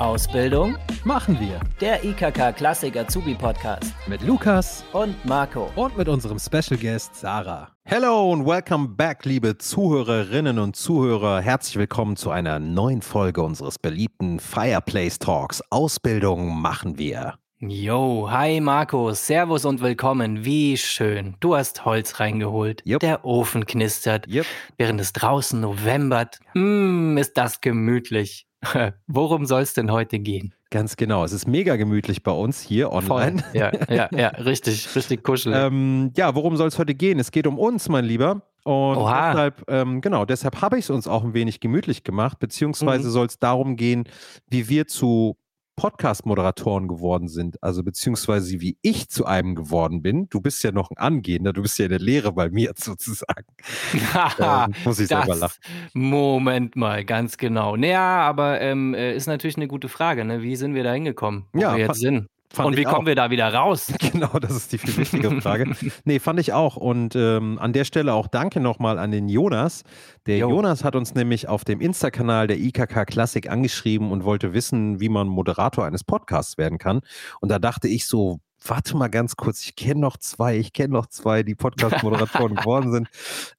Ausbildung machen wir der IKK Klassik Azubi Podcast mit Lukas und Marco und mit unserem Special Guest Sarah. Hello und welcome back, liebe Zuhörerinnen und Zuhörer. Herzlich willkommen zu einer neuen Folge unseres beliebten Fireplace Talks. Ausbildung machen wir. Yo, hi Marco, Servus und willkommen. Wie schön. Du hast Holz reingeholt. Yep. Der Ofen knistert, Yep. während es draußen Novembert. Mm, ist das gemütlich. Worum soll es denn heute gehen? Ganz genau. Es ist mega gemütlich bei uns hier online. Ja, ja, ja, richtig, richtig kuschelig. Ähm, ja, worum soll es heute gehen? Es geht um uns, mein Lieber. Und Oha. deshalb, ähm, genau, deshalb habe ich es uns auch ein wenig gemütlich gemacht, beziehungsweise Mhm. soll es darum gehen, wie wir zu Podcast-Moderatoren geworden sind, also beziehungsweise wie ich zu einem geworden bin. Du bist ja noch ein Angehender, du bist ja in der Lehre bei mir sozusagen. Ähm, muss ich selber das, lachen. Moment mal, ganz genau. Naja, aber ähm, äh, ist natürlich eine gute Frage. Ne? Wie sind wir da hingekommen, wo Ja, wir jetzt sind? Fand Und wie kommen wir da wieder raus? Genau, das ist die viel wichtigere Frage. nee, fand ich auch. Und ähm, an der Stelle auch danke nochmal an den Jonas. Der Jo. Jonas hat uns nämlich auf dem Insta-Kanal der IKK Klassik angeschrieben und wollte wissen, wie man Moderator eines Podcasts werden kann. Und da dachte ich so, warte mal ganz kurz, ich kenne noch zwei, ich kenne noch zwei, die Podcast-Moderatoren geworden sind.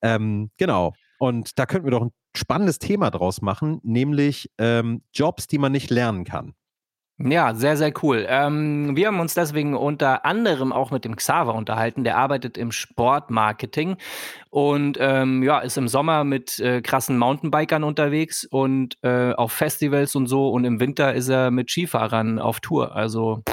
Ähm, genau. Und da könnten wir doch ein spannendes Thema draus machen, nämlich ähm, Jobs, die man nicht lernen kann. Ja, sehr, sehr cool. Ähm, wir haben uns deswegen unter anderem auch mit dem Xaver unterhalten. Der arbeitet im Sportmarketing und ähm, ja, ist im Sommer mit äh, krassen Mountainbikern unterwegs und äh, auf Festivals und so. Und im Winter ist er mit Skifahrern auf Tour. Also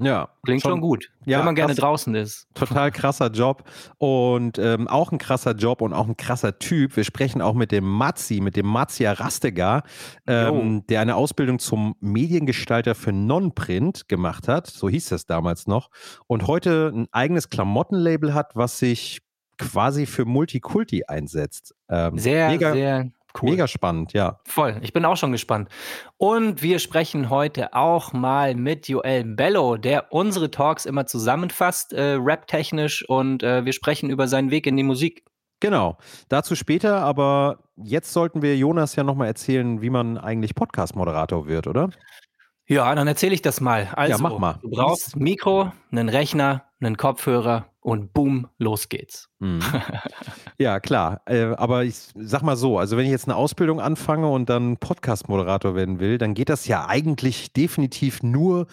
Ja. klingt schon, gut, Ja, wenn man gerne krass. draußen ist. Total krasser Job und ähm, auch ein krasser Job und auch ein krasser Typ. Wir sprechen auch mit dem Matzi, mit dem Matzia Rastegar, ähm, der eine Ausbildung zum Mediengestalter für Non-Print gemacht hat, so hieß das damals noch, und heute ein eigenes Klamottenlabel hat, was sich quasi für Multikulti einsetzt. Ähm, Sehr, mega, sehr cool. mega spannend, ja. Voll, ich bin auch schon gespannt. Und wir sprechen heute auch mal mit Joel Bello, der unsere Talks immer zusammenfasst, äh, rap-technisch, und äh, wir sprechen über seinen Weg in die Musik. Genau, dazu später, aber jetzt sollten wir Jonas ja nochmal erzählen, wie man eigentlich Podcast-Moderator wird, oder? Ja, dann erzähle ich das mal. Also, mach mal. du brauchst ein Mikro, einen Rechner, einen Kopfhörer und boom, los geht's. Mhm. ja, klar. Äh, aber ich sag mal so, also wenn ich jetzt eine Ausbildung anfange und dann Podcast-Moderator werden will, dann geht das ja eigentlich definitiv nur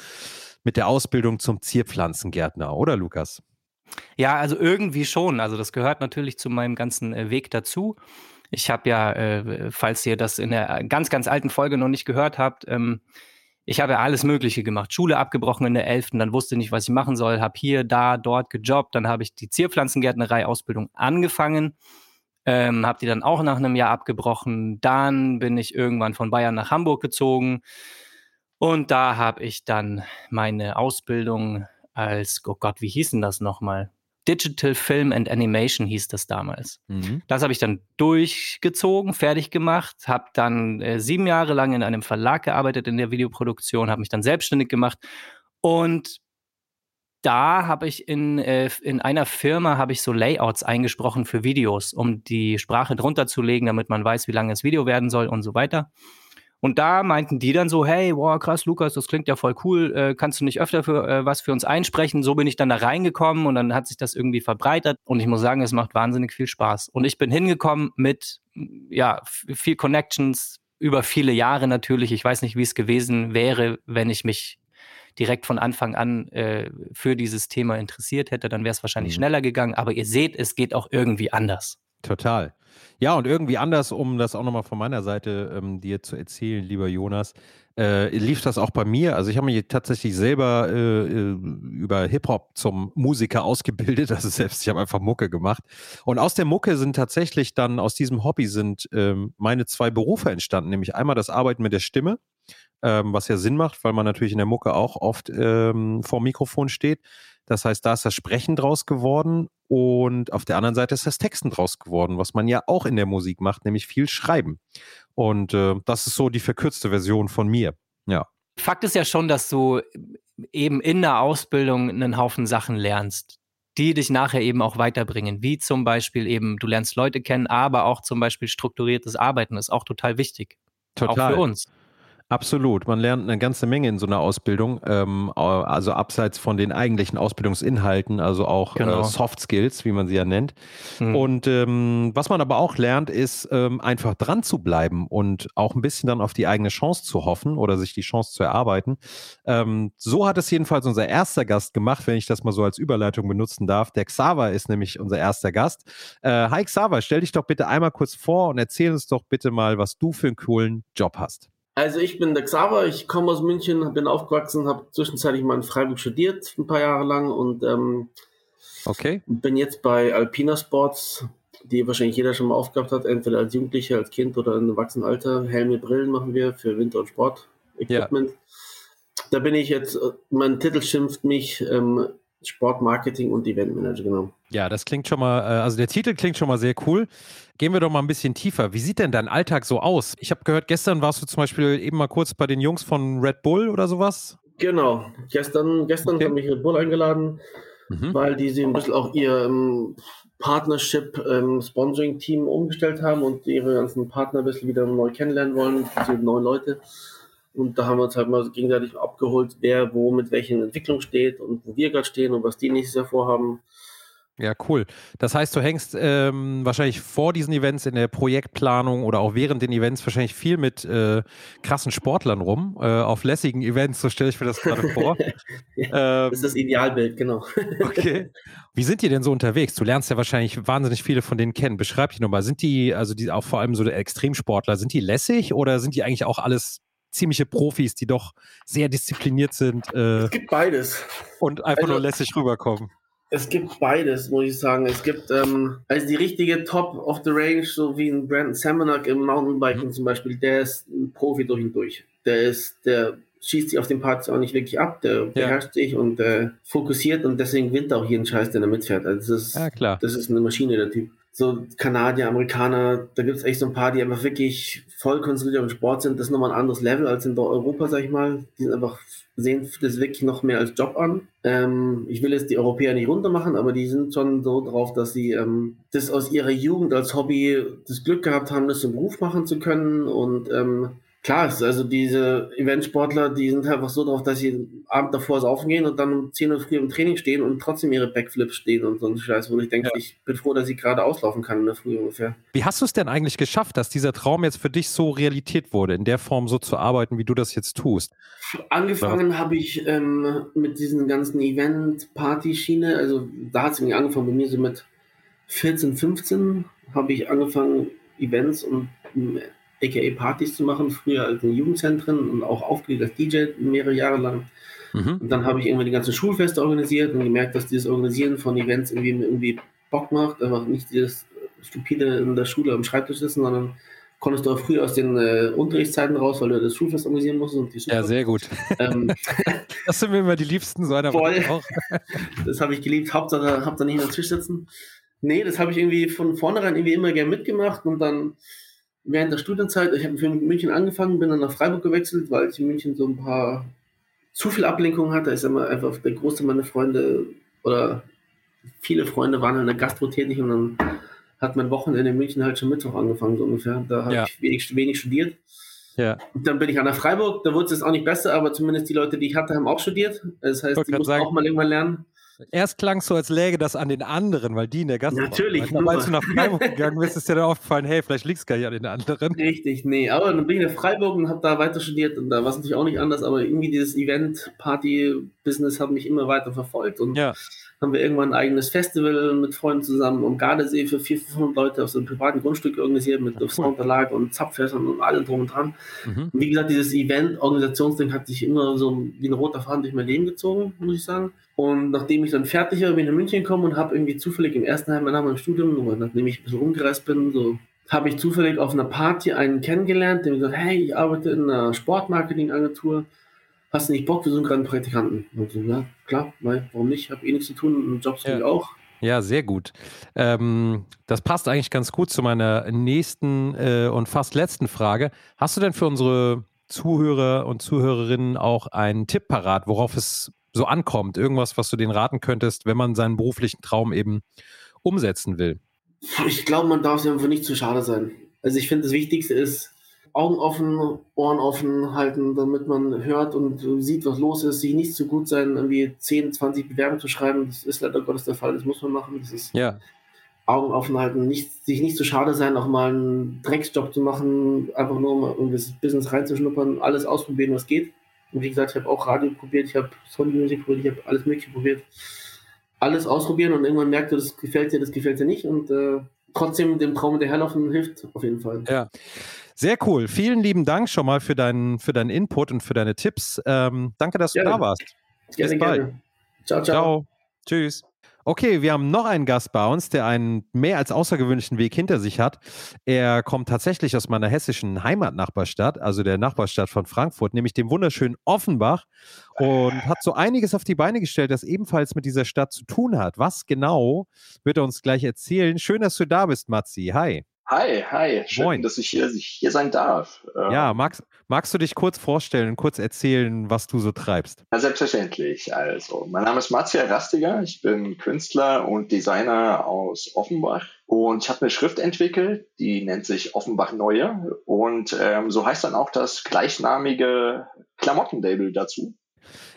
mit der Ausbildung zum Zierpflanzengärtner, oder Lukas? Ja, also irgendwie schon. Also das gehört natürlich zu meinem ganzen äh, Weg dazu. Ich habe ja, äh, falls ihr das in der ganz, ganz alten Folge noch nicht gehört habt, ähm, ich habe alles Mögliche gemacht. Schule abgebrochen in der 11., dann wusste nicht, was ich machen soll, habe hier, da, dort gejobbt, dann habe ich die Zierpflanzengärtnerei-Ausbildung angefangen, ähm, habe die dann auch nach einem Jahr abgebrochen. Dann bin ich irgendwann von Bayern nach Hamburg gezogen und da habe ich dann meine Ausbildung als, oh Gott, wie hieß denn das nochmal? Digital Film and Animation hieß das damals. Mhm. Das habe ich dann durchgezogen, fertig gemacht, habe dann äh, sieben Jahre lang in einem Verlag gearbeitet in der Videoproduktion, habe mich dann selbstständig gemacht und da habe ich in, äh, in einer Firma habe ich so Layouts eingesprochen für Videos, um die Sprache drunter zu legen, damit man weiß, wie lange das Video werden soll und so weiter. Und da meinten die dann so, hey, wow, krass, Lukas, das klingt ja voll cool, äh, kannst du nicht öfter für äh, was für uns einsprechen? So bin ich dann da reingekommen und dann hat sich das irgendwie verbreitert und ich muss sagen, es macht wahnsinnig viel Spaß. Und ich bin hingekommen mit, ja, viel Connections über viele Jahre natürlich. Ich weiß nicht, wie es gewesen wäre, wenn ich mich direkt von Anfang an äh, für dieses Thema interessiert hätte, dann wäre es wahrscheinlich Mhm. schneller gegangen. Aber ihr seht, es geht auch irgendwie anders. Total. Ja, und irgendwie anders, um das auch nochmal von meiner Seite ähm, dir zu erzählen, lieber Jonas, äh, lief das auch bei mir. Also ich habe mich tatsächlich selber äh, äh, über Hip-Hop zum Musiker ausgebildet. Also selbst, ich habe einfach Mucke gemacht. Und aus der Mucke sind tatsächlich dann, aus diesem Hobby sind ähm, meine zwei Berufe entstanden, nämlich einmal das Arbeiten mit der Stimme, ähm, was ja Sinn macht, weil man natürlich in der Mucke auch oft ähm, vor Mikrofon steht. Das heißt, da ist das Sprechen draus geworden und auf der anderen Seite ist das Texten draus geworden, was man ja auch in der Musik macht, nämlich viel Schreiben. Und äh, das ist so die verkürzte Version von mir. Ja. Fakt ist ja schon, dass du eben in der Ausbildung einen Haufen Sachen lernst, die dich nachher eben auch weiterbringen. Wie zum Beispiel eben, du lernst Leute kennen, aber auch zum Beispiel strukturiertes Arbeiten ist auch total wichtig. Total. Auch für uns. Absolut. Man lernt eine ganze Menge in so einer Ausbildung, ähm, also abseits von den eigentlichen Ausbildungsinhalten, also auch äh, genau. äh, Soft Skills, wie man sie ja nennt. Mhm. Und ähm, was man aber auch lernt, ist ähm, einfach dran zu bleiben und auch ein bisschen dann auf die eigene Chance zu hoffen oder sich die Chance zu erarbeiten. Ähm, so hat es jedenfalls unser erster Gast gemacht, wenn ich das mal so als Überleitung benutzen darf. Der Xaver ist nämlich unser erster Gast. Äh, hi Xaver, stell dich doch bitte einmal kurz vor und erzähl uns doch bitte mal, was du für einen coolen Job hast. Also ich bin der Xaver, ich komme aus München, bin aufgewachsen, habe zwischenzeitlich mal in Freiburg studiert, ein paar Jahre lang und ähm, okay. bin jetzt bei Alpina Sports, die wahrscheinlich jeder schon mal aufgehabt hat, entweder als Jugendlicher, als Kind oder im Erwachsenenalter. Helme, Brillen machen wir für Winter- und Sport-Equipment. Ja. Da bin ich jetzt, mein Titel schimpft mich ähm, Sportmarketing und Eventmanager, genau. Ja, das klingt schon mal, äh, also der Titel klingt schon mal sehr cool. Gehen wir doch mal ein bisschen tiefer. Wie sieht denn dein Alltag so aus? Ich habe gehört, gestern warst du zum Beispiel eben mal kurz bei den Jungs von Red Bull oder sowas. Genau. Gestern, gestern okay. haben mich Red Bull eingeladen, mhm. weil die sie ein bisschen auch ihr ähm, Partnership ähm, Sponsoring Team umgestellt haben und ihre ganzen Partner ein bisschen wieder neu kennenlernen wollen, neun Leute. Und da haben wir uns halt mal gegenseitig abgeholt, wer wo mit welchen Entwicklungen steht und wo wir gerade stehen und was die nächstes Jahr vorhaben. Ja, cool. Das heißt, du hängst ähm, wahrscheinlich vor diesen Events in der Projektplanung oder auch während den Events wahrscheinlich viel mit äh, krassen Sportlern rum, äh, auf lässigen Events, so stelle ich mir das gerade vor. ja, ähm, das ist das Idealbild, genau. okay. Wie sind die denn so unterwegs? Du lernst ja wahrscheinlich wahnsinnig viele von denen kennen. Beschreib dich nochmal. Sind die, also die auch vor allem so Extremsportler, sind die lässig oder sind die eigentlich auch alles ziemliche Profis, die doch sehr diszipliniert sind? Äh, es gibt beides. Und einfach also, nur lässig rüberkommen. Es gibt beides, muss ich sagen. Es gibt ähm, also die richtige Top of the Range, so wie ein Brandon Samanak im Mountainbiking mhm. zum Beispiel, der ist ein Profi durch und durch. Der ist, der schießt sich auf den Parts auch nicht wirklich ab, der ja. beherrscht sich und äh, fokussiert und deswegen gewinnt auch jeden Scheiß, den er mitfährt. Also das ist, ja, klar. das ist eine Maschine, der Typ. So Kanadier, Amerikaner, da gibt es echt so ein paar, die einfach wirklich voll konzentriert auf den Sport sind. Das ist nochmal ein anderes Level als in Europa, sag ich mal. Die sind einfach sehen das wirklich noch mehr als Job an. Ähm, ich will jetzt die Europäer nicht runtermachen, aber die sind schon so drauf, dass sie ähm, das aus ihrer Jugend als Hobby das Glück gehabt haben, das zum Beruf machen zu können und ähm, klar ist, also diese Eventsportler, die sind einfach so drauf, dass sie Abend davor saufen gehen und dann um 10 Uhr früh im Training stehen und trotzdem ihre Backflips stehen und so ein Scheiß, wo ich denke, ja. ich bin froh, dass ich gerade auslaufen kann in der Früh ungefähr. Wie hast du es denn eigentlich geschafft, dass dieser Traum jetzt für dich so Realität wurde, in der Form so zu arbeiten, wie du das jetzt tust? Angefangen habe ich ähm, mit diesen ganzen Event-Party-Schiene, also da hat es irgendwie angefangen bei mir so mit 14, 15 habe ich angefangen, Events und aka Partys zu machen, früher als in Jugendzentren und auch aufgelegt als DJ mehrere Jahre lang. Mhm. Und dann habe ich irgendwann die ganzen Schulfeste organisiert und gemerkt, dass dieses Organisieren von Events irgendwie, irgendwie Bock macht, einfach nicht dieses stupide in der Schule am Schreibtisch sitzen, sondern konntest du auch früh aus den äh, Unterrichtszeiten raus, weil du das Schulfest organisieren musst. Und die ja, sehr gut. Ähm, das sind mir immer die Liebsten, so einer voll. auch. das habe ich geliebt. Hauptsache, hab da nicht am Tisch sitzen. Nee, das habe ich irgendwie von vornherein irgendwie immer gern mitgemacht und dann während der Studienzeit, ich habe in München angefangen, bin dann nach Freiburg gewechselt, weil ich in München so ein paar zu viel Ablenkung hatte. Ich sag mal, einfach der Großteil meiner Freunde oder viele Freunde waren in der Gastro tätig und dann hat mein Wochenende in München halt schon Mittwoch angefangen, so ungefähr. Da habe ja. ich wenig, wenig studiert. Ja. Und dann bin ich an der Freiburg, da wurde es jetzt auch nicht besser, aber zumindest die Leute, die ich hatte, haben auch studiert. Das heißt, die mussten sagen, auch mal irgendwann lernen. Erst klang es so, als läge das an den anderen, weil die in der Gastro Natürlich. waren. Als du nach Freiburg gegangen bist, ist dir dann aufgefallen, hey, vielleicht liegt es gar nicht an den anderen. Richtig, nee. Aber dann bin ich nach Freiburg und habe da weiter studiert und da war es natürlich auch nicht anders, aber irgendwie dieses Event-Party-Business hat mich immer weiter verfolgt und ja haben wir irgendwann ein eigenes Festival mit Freunden zusammen um Gardasee für 400, 500 Leute auf so einem privaten Grundstück organisiert mit cool. Soundanlage und Zapfhäusern und allem drum und dran. Mhm. Und wie gesagt, dieses Event-Organisationsding hat sich immer so wie ein roter Faden durch mein Leben gezogen, muss ich sagen. Und nachdem ich dann fertig war, bin ich nach München gekommen und habe irgendwie zufällig im ersten Jahr meinem Studium, nachdem ich ein bisschen rumgereist bin, so habe ich zufällig auf einer Party einen kennengelernt, der mir gesagt hey, ich arbeite in einer Sportmarketing-Agentur hast du nicht Bock, wir sind gerade Praktikanten. Und so, ja, klar, weil, warum nicht? Ich habe eh nichts zu tun, Jobs ja. auch. Ja, sehr gut. Ähm, das passt eigentlich ganz gut zu meiner nächsten äh, und fast letzten Frage. Hast du denn für unsere Zuhörer und Zuhörerinnen auch einen Tipp parat, worauf es so ankommt? Irgendwas, was du denen raten könntest, wenn man seinen beruflichen Traum eben umsetzen will? Ich glaube, man darf sich einfach nicht zu schade sein. Also ich finde, das Wichtigste ist, Augen offen, Ohren offen halten, damit man hört und sieht, was los ist. Sich nicht zu so gut sein, irgendwie 10, 20 Bewerbungen zu schreiben. Das ist leider Gottes der Fall. Das muss man machen. Das ist ja. Augen offen halten, nicht, sich nicht zu schade sein, auch mal einen Drecksjob zu machen, einfach nur um in das Business reinzuschnuppern, alles ausprobieren, was geht. Und wie gesagt, ich habe auch Radio probiert, ich habe Sony Music probiert, ich habe alles Mögliche probiert. Alles ausprobieren und irgendwann merkt du, das gefällt dir, das gefällt dir nicht. Und äh, trotzdem dem Traum hinterherlaufen hilft auf jeden Fall. Ja. Sehr cool. Vielen lieben Dank schon mal für deinen, für deinen Input und für deine Tipps. Ähm, danke, dass gerne. du da warst. Gerne, Bis bald. Gerne. Ciao, ciao. Ciao. Tschüss. Okay, wir haben noch einen Gast bei uns, der einen mehr als außergewöhnlichen Weg hinter sich hat. Er kommt tatsächlich aus meiner hessischen Heimatnachbarstadt, also der Nachbarstadt von Frankfurt, nämlich dem wunderschönen Offenbach und hat so einiges auf die Beine gestellt, das ebenfalls mit dieser Stadt zu tun hat. Was genau, wird er uns gleich erzählen. Schön, dass du da bist, Matzi. Hi. Hi, hi. Schön, Moin. dass ich hier, hier sein darf. Ja, ähm, magst, magst du dich kurz vorstellen kurz erzählen, was du so treibst? Ja, selbstverständlich. Also, mein Name ist Marzia Rastiger. Ich bin Künstler und Designer aus Offenbach. Und ich habe eine Schrift entwickelt, die nennt sich Offenbach Neue. Und ähm, so heißt dann auch das gleichnamige Klamottenlabel dazu.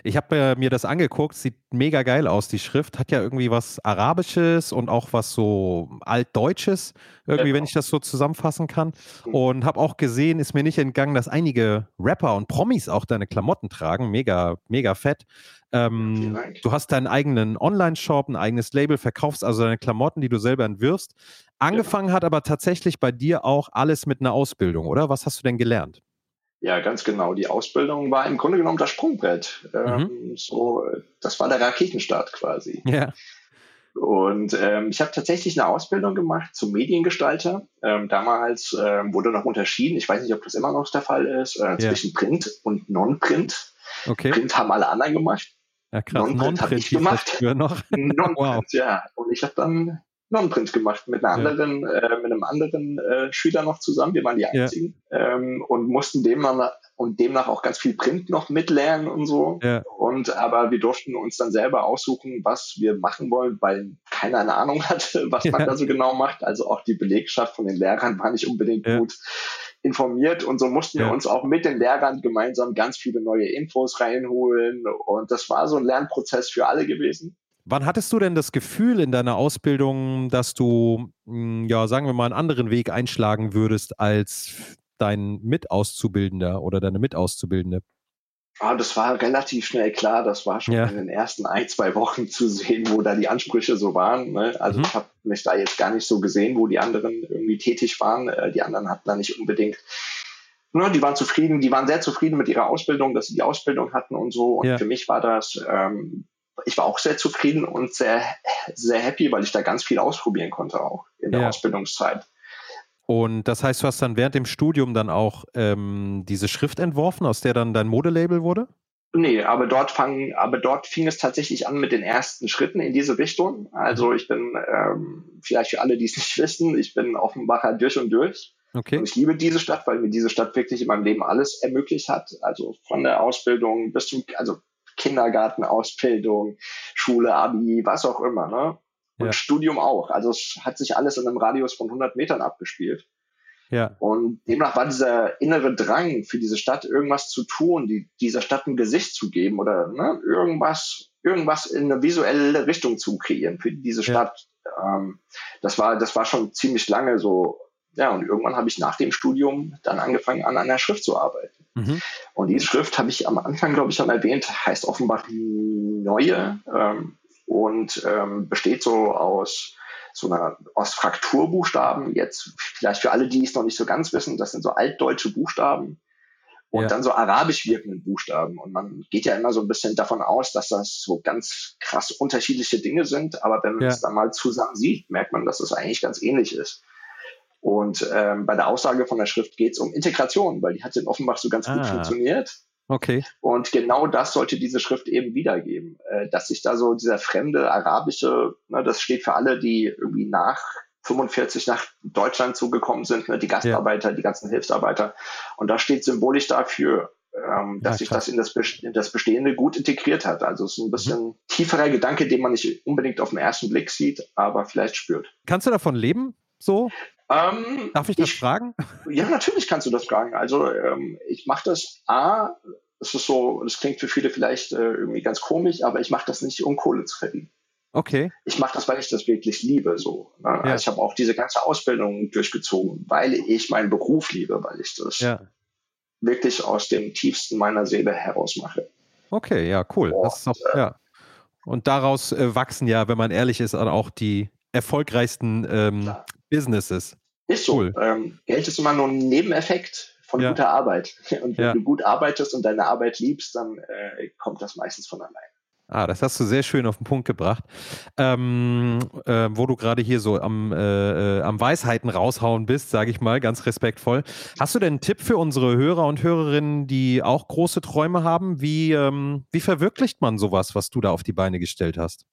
Ich habe äh, mir das angeguckt, sieht mega geil aus, die Schrift. Hat ja irgendwie was Arabisches und auch was so Altdeutsches, irgendwie, genau. wenn ich das so zusammenfassen kann. Mhm. Und habe auch gesehen, ist mir nicht entgangen, dass einige Rapper und Promis auch deine Klamotten tragen. Mega, mega fett. Ähm, du hast deinen eigenen Online-Shop, ein eigenes Label, verkaufst also deine Klamotten, die du selber entwirfst. Angefangen ja. hat aber tatsächlich bei dir auch alles mit einer Ausbildung, oder? Was hast du denn gelernt? Ja, ganz genau. Die Ausbildung war im Grunde genommen das Sprungbrett. Ähm, mhm. so, das war der Raketenstart quasi. Ja. Und ähm, ich habe tatsächlich eine Ausbildung gemacht zum Mediengestalter. Ähm, damals ähm, wurde noch unterschieden, ich weiß nicht, ob das immer noch der Fall ist, äh, zwischen Print und Non-Print. Okay. Print haben alle anderen gemacht. Ja, krass. Non-Print, Non-Print habe ich gemacht. Non-Print, wow. ja. Und ich habe dann Non-Print gemacht mit einer anderen, ja. äh, mit einem anderen äh, Schüler noch zusammen. Wir waren die einzigen ja. ähm, und mussten demnach und demnach auch ganz viel Print noch mitlernen und so. Ja. Und aber wir durften uns dann selber aussuchen, was wir machen wollen, weil keiner eine Ahnung hatte, was man da so genau macht. Also auch die Belegschaft von den Lehrern war nicht unbedingt gut informiert und so mussten wir uns auch mit den Lehrern gemeinsam ganz viele neue Infos reinholen und das war so ein Lernprozess für alle gewesen. Wann hattest du denn das Gefühl in deiner Ausbildung, dass du, hm, ja, sagen wir mal, einen anderen Weg einschlagen würdest als dein Mitauszubildender oder deine Mitauszubildende? Ah, das war relativ schnell klar. Das war schon ja. in den ersten ein, zwei Wochen zu sehen, wo da die Ansprüche so waren. Ne? Also mhm. ich habe mich da jetzt gar nicht so gesehen, wo die anderen irgendwie tätig waren. Äh, die anderen hatten da nicht unbedingt ne, die waren zufrieden, die waren sehr zufrieden mit ihrer Ausbildung, dass sie die Ausbildung hatten und so. Und ja. für mich war das ähm, ich war auch sehr zufrieden und sehr, sehr happy, weil ich da ganz viel ausprobieren konnte auch in der ja. Ausbildungszeit. Und das heißt, du hast dann während dem Studium dann auch ähm, diese Schrift entworfen, aus der dann dein Modelabel wurde? Nee, aber dort fang, aber dort fing es tatsächlich an mit den ersten Schritten in diese Richtung. Also mhm. ich bin, ähm, vielleicht für alle, die es nicht wissen, ich bin Offenbacher durch und durch. Okay. Und ich liebe diese Stadt, weil mir diese Stadt wirklich in meinem Leben alles ermöglicht hat. Also von der Ausbildung bis zum, also Kindergartenausbildung, Schule, Abi, was auch immer. Ne? Und ja. Studium auch. Also es hat sich alles in einem Radius von 100 Metern abgespielt. Ja. Und demnach war dieser innere Drang für diese Stadt, irgendwas zu tun, die, dieser Stadt ein Gesicht zu geben oder ne, irgendwas, irgendwas in eine visuelle Richtung zu kreieren für diese Stadt. Ja. Ähm, das war, das war schon ziemlich lange so. Ja, und irgendwann habe ich nach dem Studium dann angefangen, an einer Schrift zu arbeiten. Mhm. Und die Schrift habe ich am Anfang, glaube ich, schon erwähnt, heißt offenbar Neue ähm, und ähm, besteht so aus so einer aus Frakturbuchstaben. Jetzt vielleicht für alle, die es noch nicht so ganz wissen, das sind so altdeutsche Buchstaben und ja. dann so arabisch wirkende Buchstaben. Und man geht ja immer so ein bisschen davon aus, dass das so ganz krass unterschiedliche Dinge sind. Aber wenn man es dann mal zusammen sieht, merkt man, dass es das eigentlich ganz ähnlich ist. Und ähm, bei der Aussage von der Schrift geht es um Integration, weil die hat in Offenbach so ganz ah. gut funktioniert. Okay. Und genau das sollte diese Schrift eben wiedergeben, äh, dass sich da so dieser fremde arabische, ne, das steht für alle, die irgendwie nach 45 nach Deutschland zugekommen sind, ne, die Gastarbeiter, ja. die ganzen Hilfsarbeiter. Und das steht symbolisch dafür, ähm, dass ja, sich das in das, in das Bestehende gut integriert hat. Also es ist ein bisschen mhm. tieferer Gedanke, den man nicht unbedingt auf den ersten Blick sieht, aber vielleicht spürt. Kannst du davon leben? So? Ähm, Darf ich das ich, fragen? Ja, natürlich kannst du das fragen. Also ähm, ich mache das A, es ist so, das klingt für viele vielleicht äh, irgendwie ganz komisch, aber ich mache das nicht, um Kohle zu verdienen. Okay. Ich mache das, weil ich das wirklich liebe. So. Ne? Ja. Also ich habe auch diese ganze Ausbildung durchgezogen, weil ich meinen Beruf liebe, weil ich das ja. wirklich aus dem tiefsten meiner Seele heraus mache. Okay, ja, cool. Und, auch, äh, ja. Und daraus äh, wachsen ja, wenn man ehrlich ist, auch die erfolgreichsten ähm, Businesses. Ist so. Cool. Ähm, Geld ist immer nur ein Nebeneffekt von ja. guter Arbeit. Und wenn ja. du gut arbeitest und deine Arbeit liebst, dann äh, kommt das meistens von allein. Ah, das hast du sehr schön auf den Punkt gebracht. Ähm, äh, wo du gerade hier so am, äh, äh am Weisheiten raushauen bist, sage ich mal, ganz respektvoll. Hast du denn einen Tipp für unsere Hörer und Hörerinnen, die auch große Träume haben? Wie, ähm, wie verwirklicht man sowas, was du da auf die Beine gestellt hast?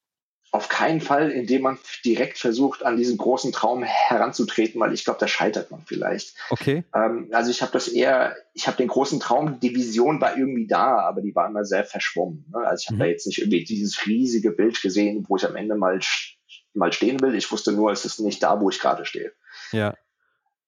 Auf keinen Fall, indem man direkt versucht, an diesen großen Traum heranzutreten, weil ich glaube, da scheitert man vielleicht. Okay. Ähm, also ich habe das eher, ich habe den großen Traum, die Vision war irgendwie da, aber die war immer sehr verschwommen. Ne? Also ich habe mhm. da jetzt nicht irgendwie dieses riesige Bild gesehen, wo ich am Ende mal, mal stehen will. Ich wusste nur, es ist nicht da, wo ich gerade stehe. Ja.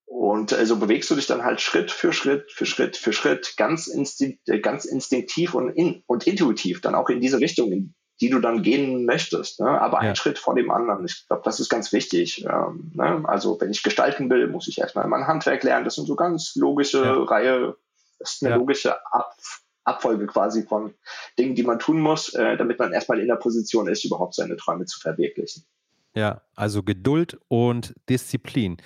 Und äh, so bewegst du dich dann halt Schritt für Schritt für Schritt für Schritt ganz, instinkt, äh, ganz instinktiv und, in, und intuitiv dann auch in diese Richtung, in die du dann gehen möchtest. Ne? Aber ja. ein Schritt vor dem anderen. Ich glaube, das ist ganz wichtig. Ähm, ne? Also wenn ich gestalten will, muss ich erstmal mein Handwerk lernen. Das sind so ganz logische ja. Reihe, das ist eine ja. logische Ab Abfolge quasi von Dingen, die man tun muss, äh, damit man erstmal in der Position ist, überhaupt seine Träume zu verwirklichen. Ja, also Geduld und Disziplin.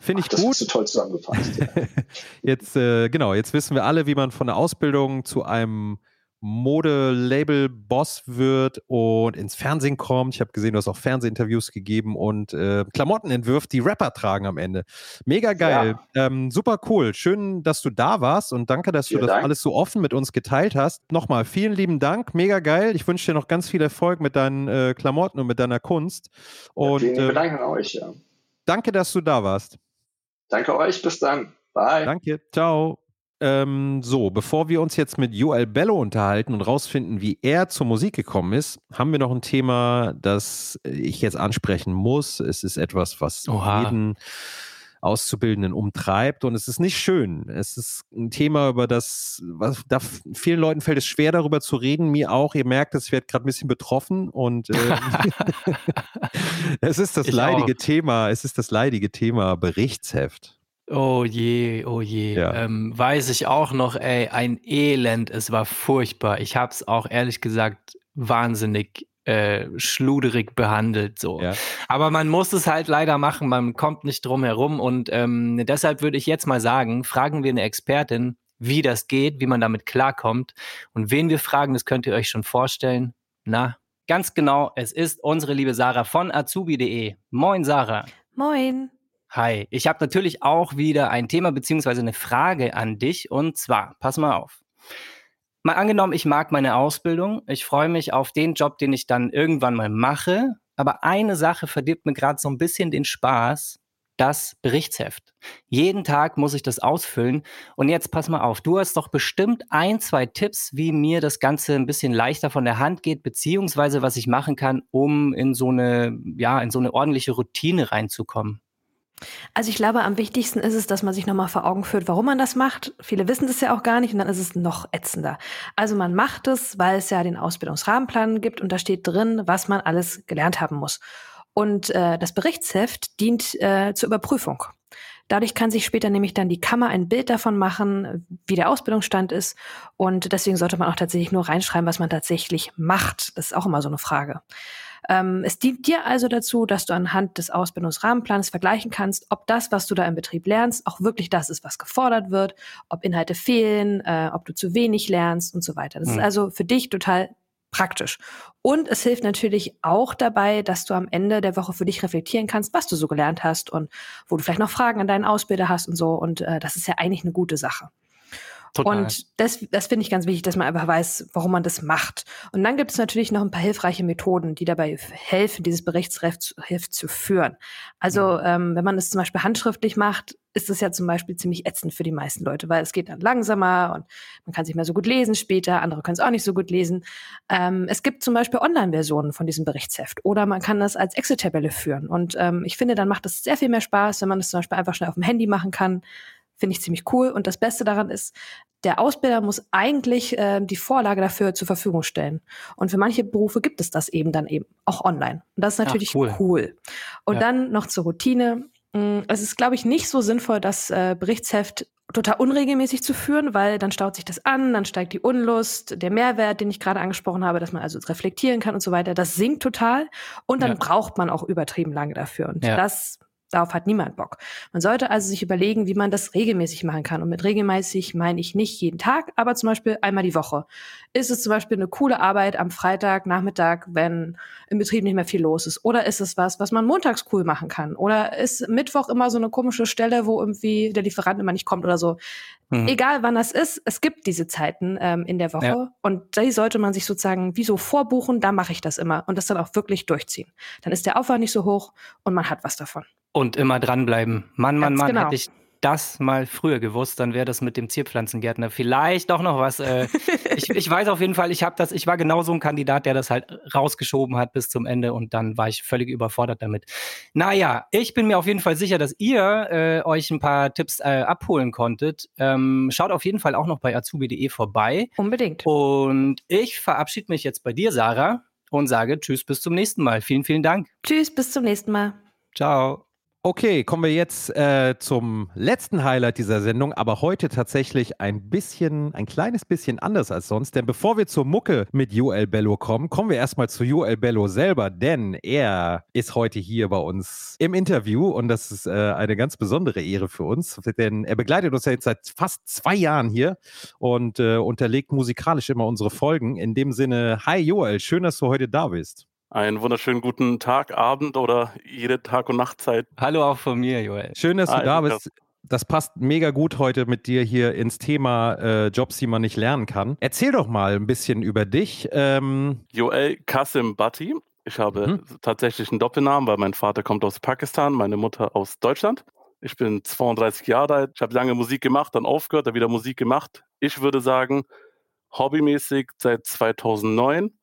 Finde ich das gut. Hast du toll zusammengefasst. jetzt, äh, genau, jetzt wissen wir alle, wie man von der Ausbildung zu einem Modelabel-Boss wird und ins Fernsehen kommt. Ich habe gesehen, du hast auch Fernsehinterviews gegeben und äh, Klamotten entwirft, die Rapper tragen am Ende. Mega geil. Ja. Ähm, super cool. Schön, dass du da warst und danke, dass vielen du das Dank. alles so offen mit uns geteilt hast. Nochmal vielen lieben Dank. Mega geil. Ich wünsche dir noch ganz viel Erfolg mit deinen äh, Klamotten und mit deiner Kunst. Und, ja, vielen Dank äh, an euch. Ja. Danke, dass du da warst. Danke euch. Bis dann. Bye. Danke. Ciao. Ähm, so, bevor wir uns jetzt mit Joel Bello unterhalten und rausfinden, wie er zur Musik gekommen ist, haben wir noch ein Thema, das ich jetzt ansprechen muss. Es ist etwas, was Oha. jeden Auszubildenden umtreibt und es ist nicht schön. Es ist ein Thema, über das, was, da vielen Leuten fällt es schwer, darüber zu reden. Mir auch. Ihr merkt, es wird gerade ein bisschen betroffen und äh, es ist das ich leidige auch. Thema. Es ist das leidige Thema Berichtsheft. Oh je, oh je. Ja. Ähm, weiß ich auch noch, ey, ein Elend. Es war furchtbar. Ich habe es auch ehrlich gesagt wahnsinnig äh, schluderig behandelt. So. Ja. Aber man muss es halt leider machen. Man kommt nicht drum herum. Und ähm, deshalb würde ich jetzt mal sagen, fragen wir eine Expertin, wie das geht, wie man damit klarkommt. Und wen wir fragen, das könnt ihr euch schon vorstellen. Na, ganz genau, es ist unsere liebe Sarah von azubi.de. Moin, Sarah. Moin. Hi, ich habe natürlich auch wieder ein Thema beziehungsweise eine Frage an dich und zwar, pass mal auf. Mal angenommen, ich mag meine Ausbildung, ich freue mich auf den Job, den ich dann irgendwann mal mache, aber eine Sache verdirbt mir gerade so ein bisschen den Spaß, das Berichtsheft. Jeden Tag muss ich das ausfüllen und jetzt pass mal auf, du hast doch bestimmt ein, zwei Tipps, wie mir das Ganze ein bisschen leichter von der Hand geht, beziehungsweise was ich machen kann, um in so eine, ja, in so eine ordentliche Routine reinzukommen. Also ich glaube, am wichtigsten ist es, dass man sich nochmal vor Augen führt, warum man das macht. Viele wissen das ja auch gar nicht und dann ist es noch ätzender. Also man macht es, weil es ja den Ausbildungsrahmenplan gibt und da steht drin, was man alles gelernt haben muss. Und äh, das Berichtsheft dient äh, zur Überprüfung. Dadurch kann sich später nämlich dann die Kammer ein Bild davon machen, wie der Ausbildungsstand ist. Und deswegen sollte man auch tatsächlich nur reinschreiben, was man tatsächlich macht. Das ist auch immer so eine Frage. Ähm, es dient dir also dazu, dass du anhand des Ausbildungsrahmenplans vergleichen kannst, ob das, was du da im Betrieb lernst, auch wirklich das ist, was gefordert wird, ob Inhalte fehlen, äh, ob du zu wenig lernst und so weiter. Das mhm. ist also für dich total praktisch. Und es hilft natürlich auch dabei, dass du am Ende der Woche für dich reflektieren kannst, was du so gelernt hast und wo du vielleicht noch Fragen an deinen Ausbilder hast und so. Und äh, das ist ja eigentlich eine gute Sache. Total. Und das, das finde ich ganz wichtig, dass man einfach weiß, warum man das macht. Und dann gibt es natürlich noch ein paar hilfreiche Methoden, die dabei helfen, dieses Berichtsheft zu führen. Also mhm. ähm, wenn man es zum Beispiel handschriftlich macht, ist es ja zum Beispiel ziemlich ätzend für die meisten Leute, weil es geht dann langsamer und man kann sich mehr so gut lesen später, andere können es auch nicht so gut lesen. Ähm, es gibt zum Beispiel Online-Versionen von diesem Berichtsheft oder man kann das als Excel-Tabelle führen. Und ähm, ich finde, dann macht es sehr viel mehr Spaß, wenn man das zum Beispiel einfach schnell auf dem Handy machen kann. Finde ich ziemlich cool. Und das Beste daran ist, der Ausbilder muss eigentlich äh, die Vorlage dafür zur Verfügung stellen. Und für manche Berufe gibt es das eben dann eben auch online. Und das ist natürlich Ach, cool. cool. Und ja. dann noch zur Routine. Mm, es ist, glaube ich, nicht so sinnvoll, das äh, Berichtsheft total unregelmäßig zu führen, weil dann staut sich das an, dann steigt die Unlust, der Mehrwert, den ich gerade angesprochen habe, dass man also reflektieren kann und so weiter, das sinkt total und dann ja. braucht man auch übertrieben lange dafür. Und ja. das Darauf hat niemand Bock. Man sollte also sich überlegen, wie man das regelmäßig machen kann. Und mit regelmäßig meine ich nicht jeden Tag, aber zum Beispiel einmal die Woche. Ist es zum Beispiel eine coole Arbeit am Freitag, Nachmittag, wenn im Betrieb nicht mehr viel los ist? Oder ist es was, was man montags cool machen kann? Oder ist Mittwoch immer so eine komische Stelle, wo irgendwie der Lieferant immer nicht kommt oder so? Mhm. Egal wann das ist, es gibt diese Zeiten ähm, in der Woche. Ja. Und die sollte man sich sozusagen wie so vorbuchen, da mache ich das immer. Und das dann auch wirklich durchziehen. Dann ist der Aufwand nicht so hoch und man hat was davon. Und immer dranbleiben. Mann, Mann, Ganz Mann, genau. hätte ich das mal früher gewusst, dann wäre das mit dem Zierpflanzengärtner vielleicht doch noch was. Äh, ich, ich, weiß auf jeden Fall, ich habe das, ich war genau so ein Kandidat, der das halt rausgeschoben hat bis zum Ende und dann war ich völlig überfordert damit. Naja, ich bin mir auf jeden Fall sicher, dass ihr äh, euch ein paar Tipps äh, abholen konntet. Ähm, schaut auf jeden Fall auch noch bei azubi.de vorbei. Unbedingt. Und ich verabschiede mich jetzt bei dir, Sarah, und sage Tschüss, bis zum nächsten Mal. Vielen, vielen Dank. Tschüss, bis zum nächsten Mal. Ciao. Okay, kommen wir jetzt äh, zum letzten Highlight dieser Sendung, aber heute tatsächlich ein bisschen, ein kleines bisschen anders als sonst. Denn bevor wir zur Mucke mit Joel Bello kommen, kommen wir erstmal zu Joel Bello selber, denn er ist heute hier bei uns im Interview und das ist äh, eine ganz besondere Ehre für uns, denn er begleitet uns ja jetzt seit fast zwei Jahren hier und äh, unterlegt musikalisch immer unsere Folgen. In dem Sinne, hi Joel, schön, dass du heute da bist. Einen wunderschönen guten Tag, Abend oder jede Tag- und Nachtzeit. Hallo auch von mir, Joel. Schön, dass Hi, du da bist. Das passt mega gut heute mit dir hier ins Thema äh, Jobs, die man nicht lernen kann. Erzähl doch mal ein bisschen über dich. Ähm Joel Kasim Bhatti. Ich habe mhm. tatsächlich einen Doppelnamen, weil mein Vater kommt aus Pakistan, meine Mutter aus Deutschland. Ich bin 32 Jahre alt. Ich habe lange Musik gemacht, dann aufgehört, dann wieder Musik gemacht. Ich würde sagen, hobbymäßig seit 2009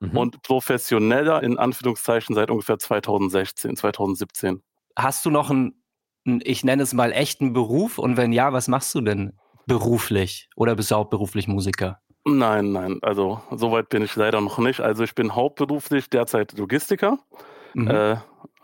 mhm. und professioneller in Anführungszeichen seit ungefähr 2016, 2017. Hast du noch einen, ich nenne es mal, echten Beruf? Und wenn ja, was machst du denn beruflich? Oder bist du hauptberuflich Musiker? Nein, nein, also soweit bin ich leider noch nicht. Also ich bin hauptberuflich derzeit Logistiker. Mhm. Äh,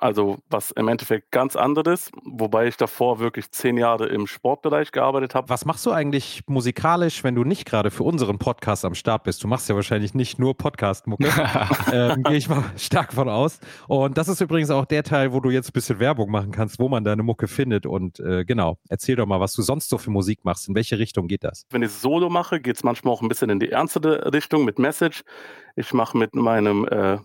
also was im Endeffekt ganz anderes, wobei ich davor wirklich zehn Jahre im Sportbereich gearbeitet habe. Was machst du eigentlich musikalisch, wenn du nicht gerade für unseren Podcast am Start bist? Du machst ja wahrscheinlich nicht nur Podcast-Mucke, ähm, gehe ich mal stark von aus. Und das ist übrigens auch der Teil, wo du jetzt ein bisschen Werbung machen kannst, wo man deine Mucke findet. Und äh, genau, erzähl doch mal, was du sonst so für Musik machst. In welche Richtung geht das? Wenn ich Solo mache, geht es manchmal auch ein bisschen in die ernste Richtung mit Message. Ich mache mit meinem äh,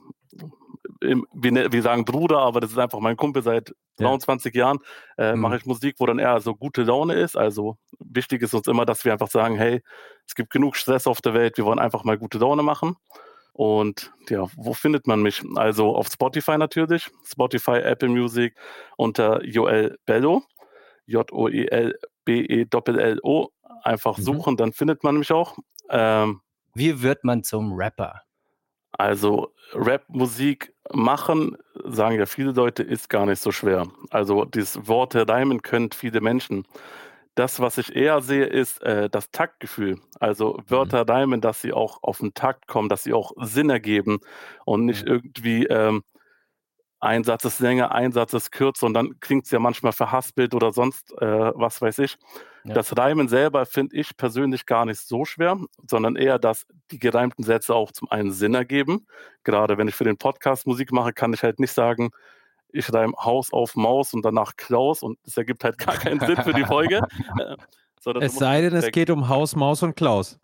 wir, wir sagen Bruder, aber das ist einfach mein Kumpel seit 23 ja. Jahren, äh, mhm. mache ich Musik, wo dann eher so gute Laune ist. Also wichtig ist uns immer, dass wir einfach sagen, hey, es gibt genug Stress auf der Welt, wir wollen einfach mal gute Laune machen. Und ja, wo findet man mich? Also auf Spotify natürlich, Spotify, Apple Music unter Joel Bello, J-O-E-L-B-E-L-L-O. Einfach mhm. suchen, dann findet man mich auch. Ähm, Wie wird man zum Rapper? Also Rap-Musik machen, sagen ja viele Leute, ist gar nicht so schwer. Also dieses Worte reimen können viele Menschen. Das, was ich eher sehe, ist äh, das Taktgefühl. Also. Wörter mhm. reimen, dass sie auch auf den Takt kommen, dass sie auch Sinn ergeben und nicht mhm. irgendwie ähm, ein Satz ist länger, ein Satz ist kürzer und dann klingt es ja manchmal verhaspelt oder sonst äh, was weiß ich. Ja. Das Reimen selber finde ich persönlich gar nicht so schwer, sondern eher, dass die gereimten Sätze auch zum einen Sinn ergeben. Gerade wenn ich für den Podcast Musik mache, kann ich halt nicht sagen, ich reime Haus auf Maus und danach Klaus und das ergibt halt gar keinen Sinn für die Folge. Äh, es sei denn, es geht um Haus, Maus und Klaus.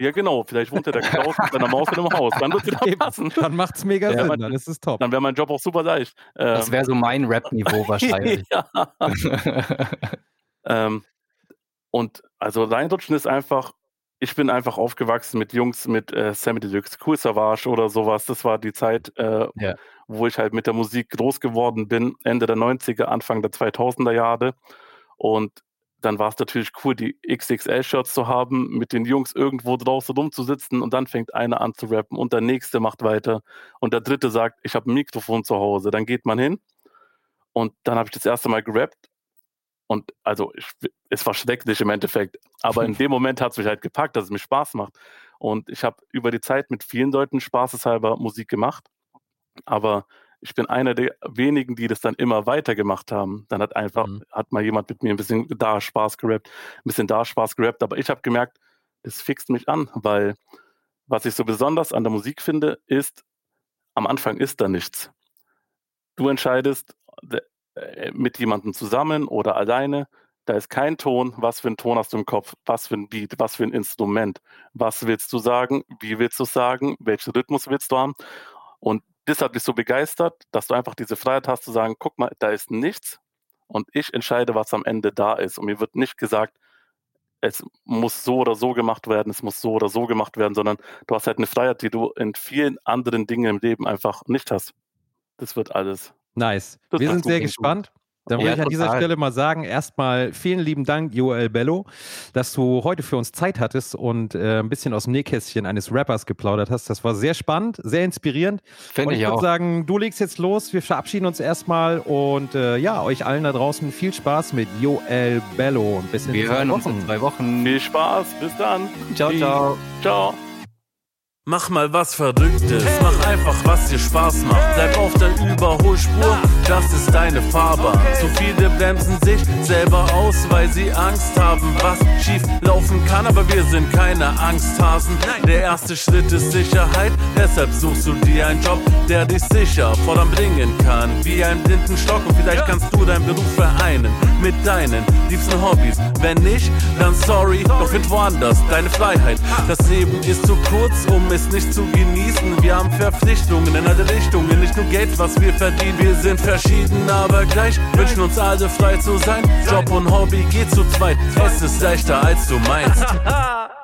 Ja, genau. Vielleicht wohnt ja der Klaus mit seiner Maus in einem Haus. Dann wird es wieder passen. Dann macht es mega ja, Sinn. Dann ist es top. Dann wäre mein Job auch super leicht. Ähm, das wäre so mein Rap-Niveau wahrscheinlich. ähm, und also reinrutschen ist einfach, ich bin einfach aufgewachsen mit Jungs mit äh, Sammy Deluxe, Cool Savage oder sowas. Das war die Zeit, äh, ja. wo ich halt mit der Musik groß geworden bin, Ende der 90er, Anfang der 2000er Jahre. Und dann war es natürlich cool, die XXL-Shirts zu haben, mit den Jungs irgendwo draußen rumzusitzen und dann fängt einer an zu rappen und der nächste macht weiter und der dritte sagt, ich habe ein Mikrofon zu Hause. Dann geht man hin und dann habe ich das erste Mal gerappt und also ich, es war schrecklich im Endeffekt, aber in dem Moment hat es mich halt gepackt, dass es mir Spaß macht und ich habe über die Zeit mit vielen Leuten spaßeshalber Musik gemacht, aber ich bin einer der wenigen, die das dann immer weiter gemacht haben. Dann hat einfach, mhm. hat mal jemand mit mir ein bisschen da Spaß gerappt, ein bisschen da Spaß gerappt, aber ich habe gemerkt, das fixt mich an, weil was ich so besonders an der Musik finde, ist, am Anfang ist da nichts. Du entscheidest äh, mit jemandem zusammen oder alleine, da ist kein Ton, was für ein Ton hast du im Kopf, was für ein Beat, was für ein Instrument, was willst du sagen, wie willst du sagen, welchen Rhythmus willst du haben. Und das hat mich so begeistert, dass du einfach diese Freiheit hast zu sagen, guck mal, da ist nichts und ich entscheide, was am Ende da ist. Und mir wird nicht gesagt, es muss so oder so gemacht werden, es muss so oder so gemacht werden, sondern du hast halt eine Freiheit, die du in vielen anderen Dingen im Leben einfach nicht hast. Das wird alles. Nice. Das Wir sind sehr gespannt. Dann ja, will ich an dieser Stelle mal sagen, erstmal vielen lieben Dank, Joel Bello, dass du heute für uns Zeit hattest und äh, ein bisschen aus dem Nähkästchen eines Rappers geplaudert hast. Das war sehr spannend, sehr inspirierend. Finde ich, ich würde sagen, du legst jetzt los, wir verabschieden uns erstmal und äh, ja, euch allen da draußen viel Spaß mit Joel Bello. Bis in wir hören Wochen. uns in zwei Wochen. Viel Spaß, bis dann. Ciao, ciao. Ciao. Mach mal was Verrücktes, mach einfach was dir Spaß macht. Bleib auf der Überholspur, das ist deine Fahrbahn. Zu viele bremsen sich selber aus, weil sie Angst haben, was schief laufen kann. Aber wir sind keine Angsthasen. Der erste Schritt ist Sicherheit, deshalb suchst du dir einen Job, der dich sicher voranbringen kann. Wie ein blinden Stock und vielleicht kannst du deinen Beruf vereinen mit deinen liebsten Hobbys. Wenn nicht, dann sorry, doch find woanders deine Freiheit. Das Leben ist zu kurz, um es es nicht zu genießen. Wir haben Verpflichtungen in alle Richtungen, nicht nur Geld, was wir verdienen. Wir sind verschieden, aber gleich wünschen uns alle frei zu sein. Job und Hobby geht zu zweit, es ist leichter als du meinst.